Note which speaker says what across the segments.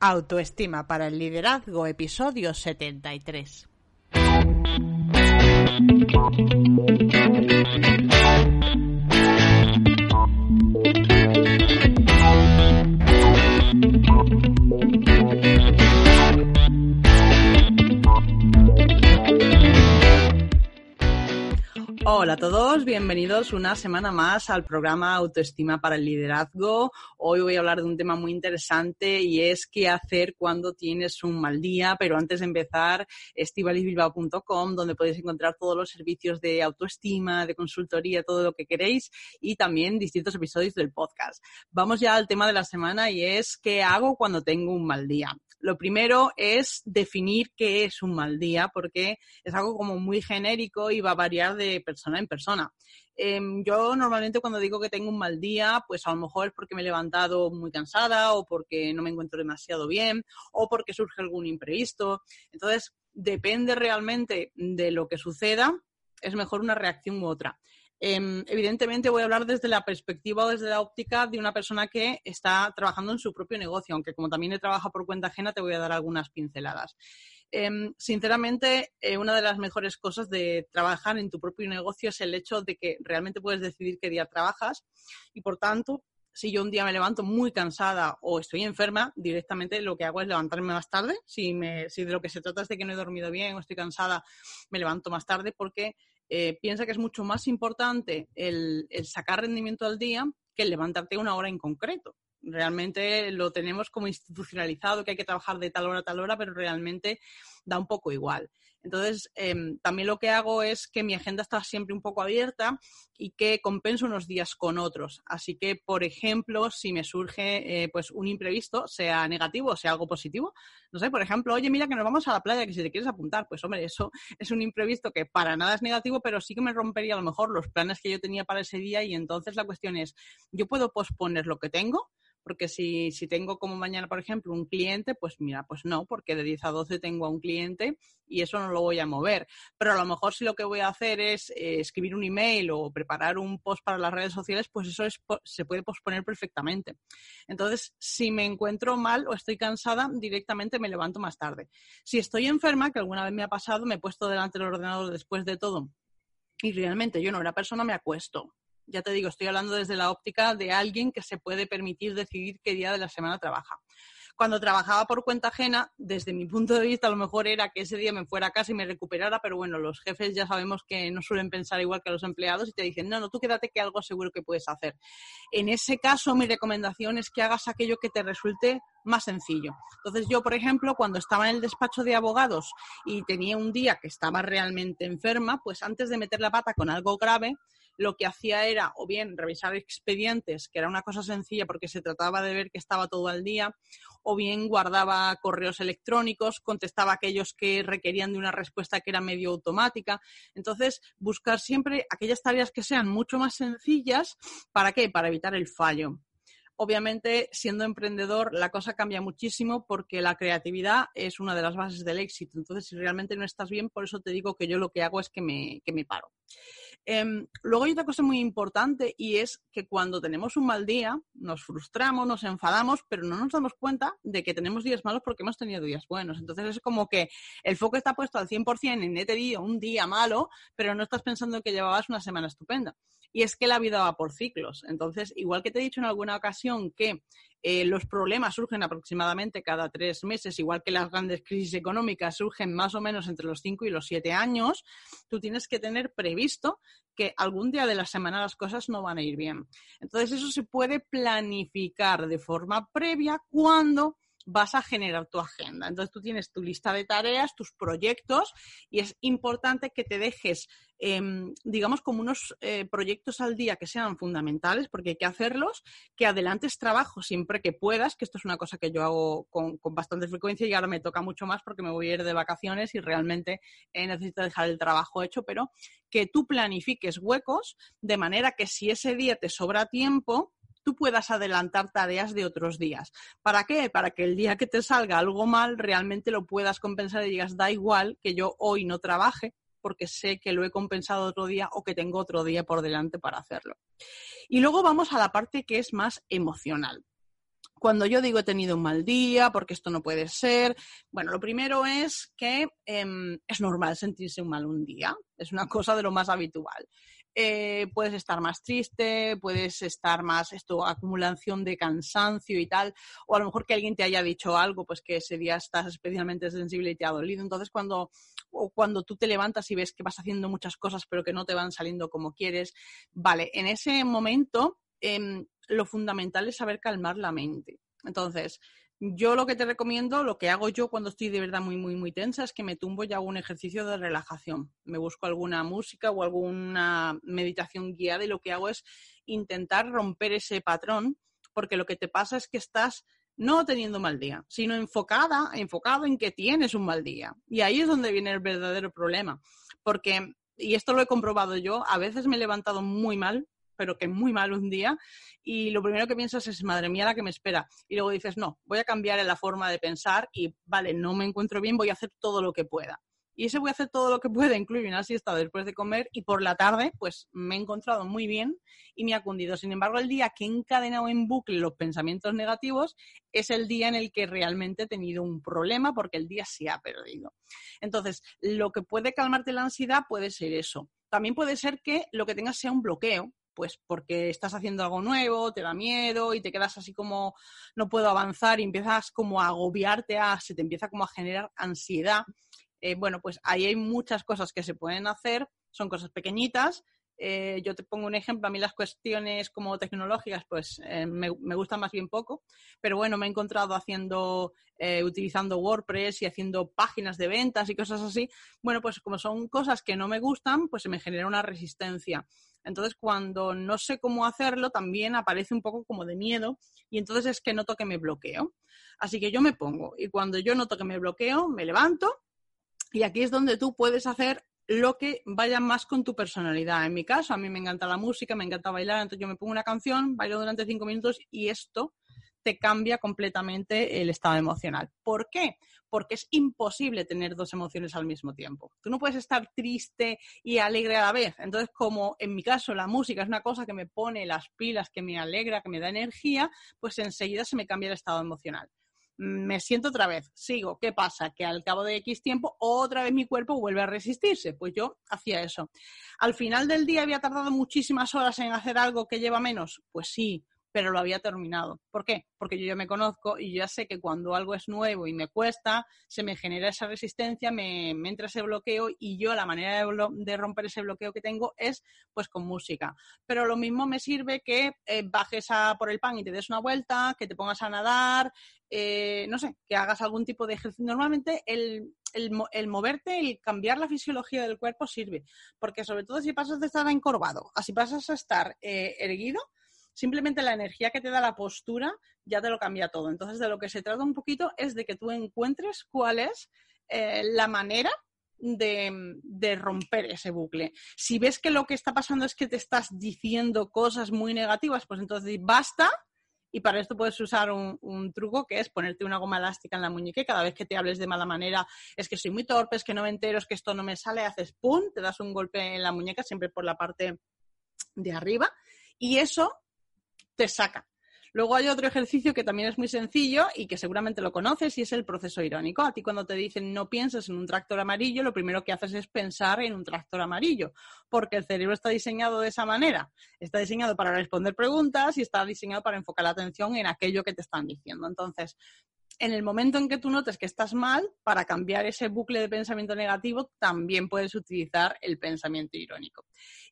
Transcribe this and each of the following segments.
Speaker 1: Autoestima para el liderazgo, episodio 73. Hola a todos, bienvenidos una semana más al programa Autoestima para el Liderazgo. Hoy voy a hablar de un tema muy interesante y es qué hacer cuando tienes un mal día. Pero antes de empezar, estivalisbilbao.com, donde podéis encontrar todos los servicios de autoestima, de consultoría, todo lo que queréis y también distintos episodios del podcast. Vamos ya al tema de la semana y es qué hago cuando tengo un mal día. Lo primero es definir qué es un mal día, porque es algo como muy genérico y va a variar de persona en persona. Em, yo normalmente cuando digo que tengo un mal día, pues a lo mejor es porque me he levantado muy cansada o porque no me encuentro demasiado bien o porque surge algún imprevisto. Entonces, depende realmente de lo que suceda, es mejor una reacción u otra. Em, evidentemente voy a hablar desde la perspectiva o desde la óptica de una persona que está trabajando en su propio negocio, aunque como también he trabajado por cuenta ajena, te voy a dar algunas pinceladas. Em, sinceramente, eh, una de las mejores cosas de trabajar en tu propio negocio es el hecho de que realmente puedes decidir qué día trabajas y, por tanto, si yo un día me levanto muy cansada o estoy enferma, directamente lo que hago es levantarme más tarde. Si, me, si de lo que se trata es de que no he dormido bien o estoy cansada, me levanto más tarde porque eh, piensa que es mucho más importante el, sacar rendimiento al día que el levantarte una hora en concreto. Realmente lo tenemos como institucionalizado, que hay que trabajar de tal hora a tal hora, pero realmente da un poco igual. Entonces, em, también lo que hago es que mi agenda está siempre un poco abierta y que compenso unos días con otros. Así que, por ejemplo, si me surge eh, pues un imprevisto, sea negativo o sea algo positivo, no sé, por ejemplo, oye, mira que nos vamos a la playa, que si te quieres apuntar, pues hombre, eso es un imprevisto que para nada es negativo, pero sí que me rompería a lo mejor los planes que yo tenía para ese día y entonces la cuestión es, ¿yo puedo posponer lo que tengo? Porque si, si tengo como mañana, por ejemplo, un cliente, pues mira, pues no, porque de 10 a 12 tengo a un cliente y eso no lo voy a mover. Pero a lo mejor si lo que voy a hacer es eh, escribir un email o preparar un post para las redes sociales, pues eso es, se puede posponer perfectamente. Entonces, si me encuentro mal o estoy cansada, directamente me levanto más tarde. Si estoy enferma, que alguna vez me ha pasado, me he puesto delante del ordenador después de todo y realmente yo no era persona, me acuesto ya te digo, estoy hablando desde la óptica de alguien que se puede permitir decidir qué día de la semana trabaja. Cuando trabajaba por cuenta ajena, desde mi punto de vista, a lo mejor era que ese día me fuera a casa y me recuperara, pero bueno, los jefes ya sabemos que no suelen pensar igual que los empleados y te dicen, no, no, tú quédate que algo seguro que puedes hacer. En ese caso, mi recomendación es que hagas aquello que te resulte más sencillo. Entonces yo, por ejemplo, cuando estaba en el despacho de abogados y tenía un día que estaba realmente enferma, pues antes de meter la pata con algo grave, lo que hacía era o bien revisar expedientes, que era una cosa sencilla porque se trataba de ver que estaba todo al día, o bien guardaba correos electrónicos, contestaba aquellos que requerían de una respuesta que era medio automática. Entonces, buscar siempre aquellas tareas que sean mucho más sencillas, ¿para qué? Para evitar el fallo obviamente, siendo emprendedor, la cosa cambia muchísimo porque la creatividad es una de las bases del éxito. Entonces, si realmente no estás bien, por eso te digo que yo lo que hago es que me, que me paro. Em, luego hay otra cosa muy importante y es que cuando tenemos un mal día nos frustramos, nos enfadamos, pero no nos damos cuenta de que tenemos días malos porque hemos tenido días buenos. Entonces es como que el foco está puesto al 100% en he tenido un día malo, pero no estás pensando que llevabas una semana estupenda. Y es que la vida va por ciclos. Entonces, igual que te he dicho en alguna ocasión que eh, los problemas surgen aproximadamente cada tres meses, igual que las grandes crisis económicas surgen más o menos entre los cinco y los siete años, tú tienes que tener previsto que algún día de la semana las cosas no van a ir bien. Entonces, eso se puede planificar de forma previa cuando vas a generar tu agenda. Entonces tú tienes tu lista de tareas, tus proyectos y es importante que te dejes, em, digamos, como unos eh, proyectos al día que sean fundamentales porque hay que hacerlos, que adelantes trabajo siempre que puedas, que esto es una cosa que yo hago con, bastante frecuencia y ahora me toca mucho más porque me voy a ir de vacaciones y realmente necesito dejar el trabajo hecho, pero que tú planifiques huecos de manera que si ese día te sobra tiempo, tú puedas adelantar tareas de otros días. ¿Para qué? Para que el día que te salga algo mal realmente lo puedas compensar y digas, da igual que yo hoy no trabaje porque sé que lo he compensado otro día o que tengo otro día por delante para hacerlo. Y luego vamos a la parte que es más emocional. cuando yo digo he tenido un mal día, porque esto no puede ser, bueno, lo primero es que em, es normal sentirse mal un día, es una cosa de lo más habitual. Eh, puedes estar más triste, puedes estar más, esto, acumulación de cansancio y tal, o a lo mejor que alguien te haya dicho algo, pues que ese día estás especialmente sensible y te ha dolido. Entonces, cuando, cuando tú te levantas y ves que vas haciendo muchas cosas pero que no te van saliendo como quieres, vale, en ese momento em, lo fundamental es saber calmar la mente. Entonces, yo lo que te recomiendo, lo que hago yo cuando estoy de verdad muy, muy, muy tensa, es que me tumbo y hago un ejercicio de relajación. Me busco alguna música o alguna meditación guiada y lo que hago es intentar romper ese patrón, porque lo que te pasa es que estás no teniendo mal día, sino enfocada, enfocado en que tienes un mal día. Y ahí es donde viene el verdadero problema. Porque, y esto lo he comprobado yo, a veces me he levantado muy mal, pero que muy mal un día, y lo primero que piensas es, madre mía, la que me espera. Y luego dices, no, voy a cambiar en la forma de pensar y, vale, no me encuentro bien, voy a hacer todo lo que pueda. Y ese voy a hacer todo lo que pueda, incluye una siesta después de comer y por la tarde, pues me he encontrado muy bien y me ha cundido. Sin embargo, el día que he encadenado en bucle los pensamientos negativos es el día en el que realmente he tenido un problema porque el día se ha perdido. Entonces, lo que puede calmarte la ansiedad puede ser eso. También puede ser que lo que tengas sea un bloqueo, pues porque estás haciendo algo nuevo, te da miedo y te quedas así como no puedo avanzar y empiezas como a agobiarte, a, se te empieza como a generar ansiedad. Eh, bueno, pues ahí hay muchas cosas que se pueden hacer, son cosas pequeñitas. Eh, yo te pongo un ejemplo, a mí las cuestiones como tecnológicas, pues eh, me, me, gustan más bien poco, pero bueno, me he encontrado haciendo, utilizando WordPress y haciendo páginas de ventas y cosas así. Bueno, pues como son cosas que no me gustan, pues se me genera una resistencia. Entonces, cuando no sé cómo hacerlo, también aparece un poco como de miedo y entonces es que noto que me bloqueo. Así que yo me pongo y cuando yo noto que me bloqueo, me levanto y aquí es donde tú puedes hacer lo que vaya más con tu personalidad. En mi caso, a mí me encanta la música, me encanta bailar, entonces yo me pongo una canción, bailo durante cinco minutos y esto te cambia completamente el estado emocional. ¿Por qué? Porque es imposible tener dos emociones al mismo tiempo. Tú no puedes estar triste y alegre a la vez. Entonces, como en mi caso la música es una cosa que me pone las pilas, que me alegra, que me da energía, pues enseguida se me cambia el estado emocional me siento otra vez, sigo, ¿qué pasa? Que al cabo de X tiempo otra vez mi cuerpo vuelve a resistirse. Pues yo hacía eso. Al final del día había tardado muchísimas horas en hacer algo que lleva menos. Pues sí, pero lo había terminado. ¿Por qué? Porque yo ya me conozco y ya sé que cuando algo es nuevo y me cuesta, se me genera esa resistencia, me, entra ese bloqueo y yo la manera de, romper ese bloqueo que tengo es pues con música. Pero lo mismo me sirve que eh, bajes a por el pan y te des una vuelta, que te pongas a nadar, eh, no sé, que hagas algún tipo de ejercicio. Normalmente el, el, moverte, el cambiar la fisiología del cuerpo sirve, porque sobre todo si pasas de estar encorvado, así pasas a estar eh, erguido, simplemente la energía que te da la postura ya te lo cambia todo. Entonces, de lo que se trata un poquito es de que tú encuentres cuál es eh, la manera de, romper ese bucle. Si ves que lo que está pasando es que te estás diciendo cosas muy negativas, pues entonces basta. Y para esto puedes usar un, un, truco que es ponerte una goma elástica en la muñeca y cada vez que te hables de mala manera, es que soy muy torpe, es que no me entero, es que esto no me sale, haces pum, te das un golpe en la muñeca, siempre por la parte de arriba. Y eso te saca. Luego hay otro ejercicio que también es muy sencillo y que seguramente lo conoces y es el proceso irónico. A ti cuando te dicen no pienses en un tractor amarillo, lo primero que haces es pensar en un tractor amarillo, porque el cerebro está diseñado de esa manera. Está diseñado para responder preguntas y está diseñado para enfocar la atención en aquello que te están diciendo. Entonces, en el momento en que tú notes que estás mal, para cambiar ese bucle de pensamiento negativo, también puedes utilizar el pensamiento irónico.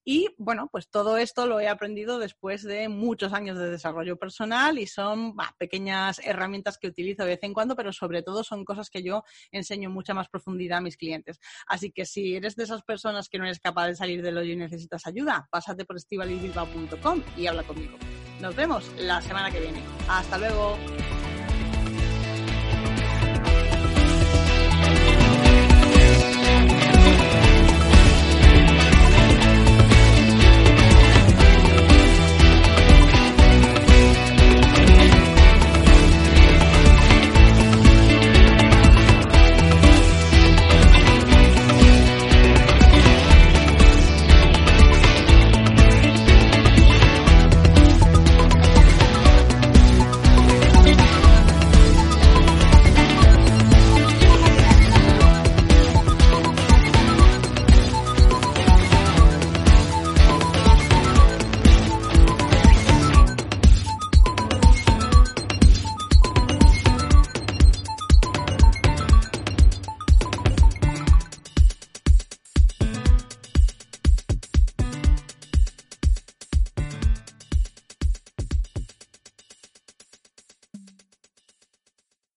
Speaker 1: Y bueno, pues todo esto lo he aprendido después de muchos años de desarrollo personal y son pequeñas herramientas que utilizo de vez en cuando, pero sobre todo son cosas que yo enseño en mucha más profundidad a mis clientes. Así que si eres de esas personas que no eres capaz de salir del hoyo y necesitas ayuda, pásate por estivalibilbao.com y habla conmigo. Nos vemos la semana que viene. Hasta luego.